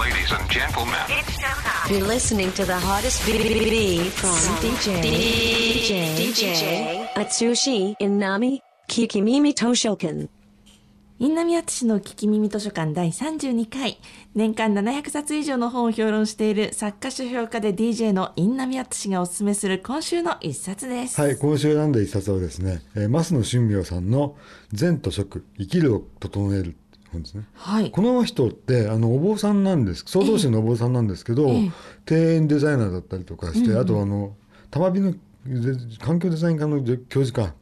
Ladies and gentlemen, You're listening to the hottest BBB from DJ DJ DJ Atsushi Inami Kikimimi Toshokan. インナミアツシの聞き耳図書館第32回。年間700冊以上の本を評論している作家書評家で DJ のインナミアツシがおすすめする今週の一冊です。はい、今週選んだ一冊はですね、えー、増野俊明さんの「善と食生きるを整える」本ですね。はい。この人ってあのお坊さんなんです創造主のお坊さんなんですけど、ええ庭園デザイナーだったりとかして、あとあの玉美ので環境デザイン科の教授か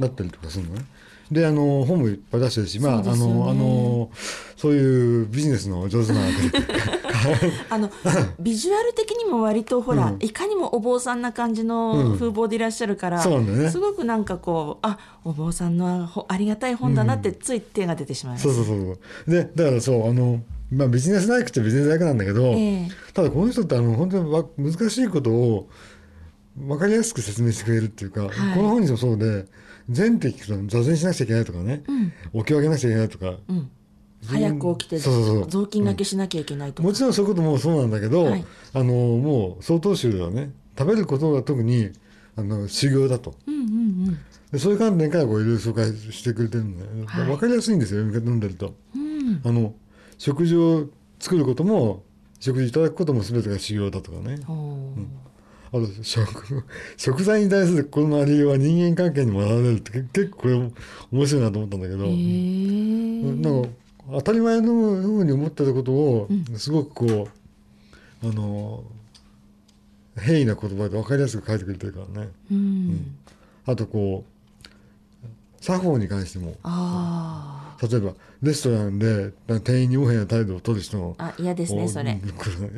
だったりとかするのね。であの本もいっぱい出してるし、まあ、あのあのそういうビジネスの上手な あのビジュアル的にも割とほら、うん。いかにもお坊さんな感じの風貌でいらっしゃるから、そうなんね。すごくなんかこうあお坊さんのほありがたい本だなってつい手が出てしまいます。そうそうそうそう。でだからそうあの、まあ、ビジネスライクってビジネスライクなんだけど、ええ。ただこの人ってあの本当にわ難しいことを分かりやすく説明してくれるっていうか、はい。この本にもそうで全って聞くと座禅しなくちゃいけないとかね、起き上げなくちゃいけないとか、うん。早く起きてそうそうそう。雑巾がけしなきゃいけないとか、もちろんそういうこともそうなんだけど、はい。あのもう曹洞宗ではね食べることが特にあの修行だと。うんうんうん。でそういう観点からこういろいろ紹介してくれてるんで、はい。分かりやすいんですよ読み方読んでると。うん。あの食事を作ることも食事いただくことも全てが修行だとかね。ほうあと食食材に対する心のありようは人間関係にも現れるってけ結構これ面白いなと思ったんだけど、へえなんか当たり前のように思ってたことをすごくこう、あの平易な言葉で分かりやすく書いてくれてるからね。うん。あとこう作法に関しても。あ例えばレストランで店員に横柄な態度を取る人もああ嫌ですねそれ。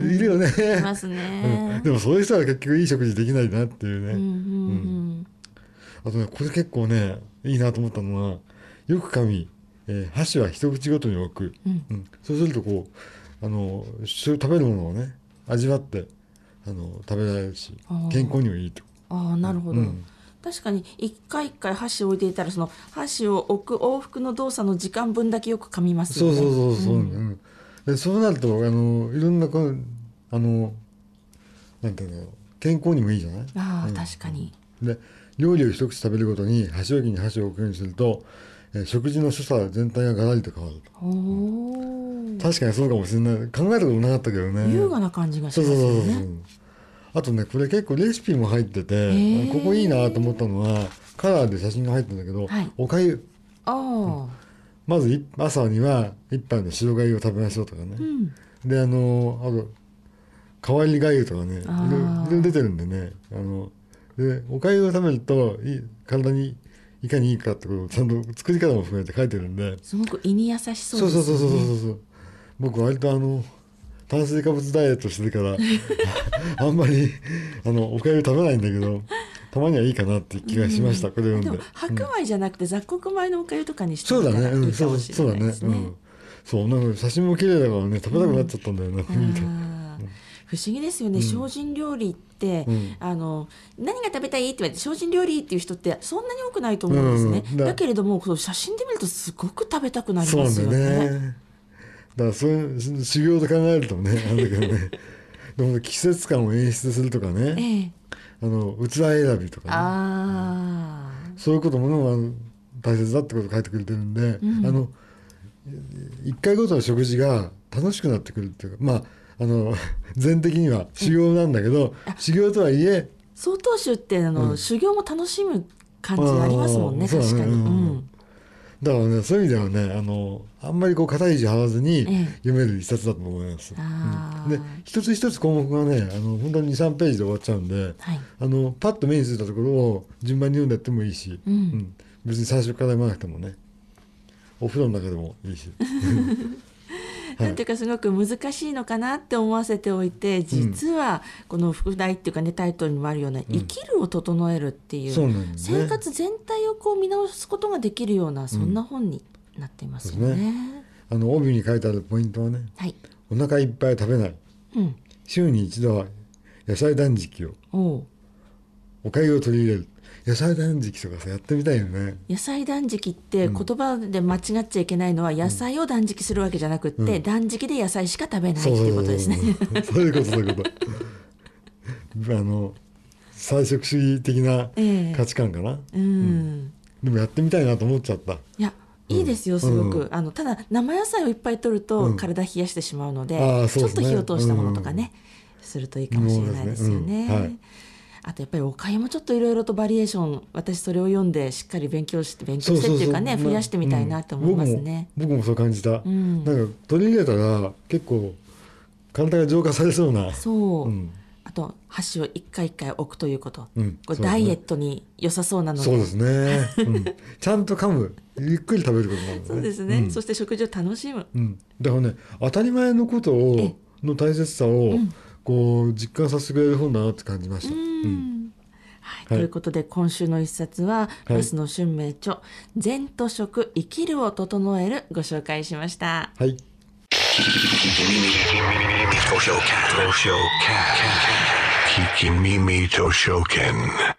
お いるよね、いますね。うん。でもそういう人は結局いい食事できないなっていうね、うんうんあとねこれ結構ねいいなと思ったのはよく噛み、えー箸は一口ごとに置く、うん。うん。そうするとこうあのし食べるものをね味わってあの食べられるし健康にもいいと。ああなるほど、うん確かに一回一回箸を置いていたらその箸を置く往復の動作の時間分だけよく噛みますよね。そうそうそうそう、うん。でそうなるとあのいろんなこうあのなんていうの健康にもいいじゃない？ああ、うん。確かに。で料理を一口食べるごとに箸置きに箸を置くようにすると、えー食事の所作全体がガラリと変わると。おお確かにそうかもしれない。考えたことなかったけどね。優雅な感じがしそうますよそうそうそうねあとねこれ結構レシピも入っててー。ここいいなと思ったのはカラーで写真が入ってるんだけど、はい。おかゆ。まずい朝には一杯の白がゆを食べましょうとかね、うん。であのあと変わりがゆとかね。いろいろ出てるんでね。あのでおかゆを食べるといい体にいかにいいかってことをちゃんと作り方も含めて書いてるんで。すごく胃に優しそうそうですよねそうそうそうそうそう。僕割とあの炭水化物ダイエットしてるから あんまりあのおかゆ食べないんだけどたまにはいいかなって気がしました、これをで読んで。も白米じゃなくて雑穀米のおかゆとかにしてそうだね、うん、そうそうだねうん。そうなんか写真も綺麗だからね食べたくなっちゃったんだよね、見てあー不思議ですよね、精進料理って、うん。あの何が食べたいって言われて精進料理っていう人ってそんなに多くないと思うんですね、うんだだけれどもこう写真で見るとすごく食べたくなりますよよね。ねだからそういう修行と考えるとね なんだけどねでも季節感を演出するとかねええ、あの器選びとかね。あそういうことものが大切だってことを書いてくれてるんで、あの一回ごとの食事が楽しくなってくるっていうかまああの 全的には修行なんだけど、修行とはいえ曹洞宗ってあの、修行も楽しむ感じありますもんね確かに。ううんんだからねそういう意味ではねあのあんまりこう肩肘張らずにええ。読める一冊だと思います。あー。で一つ一つ項目がねあの本当に23ページで終わっちゃうんで、はい。あのパッと目についたところを順番に読んでやってもいいし、うん。別に最初から読まなくてもねお風呂の中でもいいし。なんていうかすごく難しいのかなって思わせておいて実はこの副題っていうかねタイトルにもあるような「生きるを整える」っていう生活全体をこう見直すことができるようなそんな本になっていますよそうですね。あの帯に書いてあるポイントはねはい、お腹いっぱい食べない。うん、週に一度は野菜断食を。おかゆを取り入れる野菜断食とかさやってみたいよね。野菜断食って言葉で間違っちゃいけないのは野菜を断食するわけじゃなくって、断食で野菜しか食べないっていうことですね。そういうことそういうこと。あの菜食主義的なええ。価値観かな、うん。でもやってみたいなと思っちゃった。いやいいですよすごく、うあのただ生野菜をいっぱい摂るとうん。体冷やしてしまうので、あーちょっと火を通したものとかね、するといいかもしれないですよね。はいあとやっぱりおかゆもちょっといろいろとバリエーション私それを読んでしっかり勉強して勉強してっていうかね増やしてみたいなと思いますね。うん。僕も僕もそう感じた、ん。なんか取り入れたら結構体が浄化されそうな。そう、うん。あと箸を一回一回置くということ、うん。これダイエットに良さそうなので。そうですね、うん、ちゃんと噛む。ゆっくり食べることなんだね。そうですね、ん。そして食事を楽しむ。うん、だからね当たり前のことえをの大切さを、こう実感させてくれる本だなって感じました。うんはい、はいということで今週の一冊は、い増野春明著「善と食生きるを整える」ご紹介しました。はい、Toshoken. Toshoken. Kikimimi Toshoken.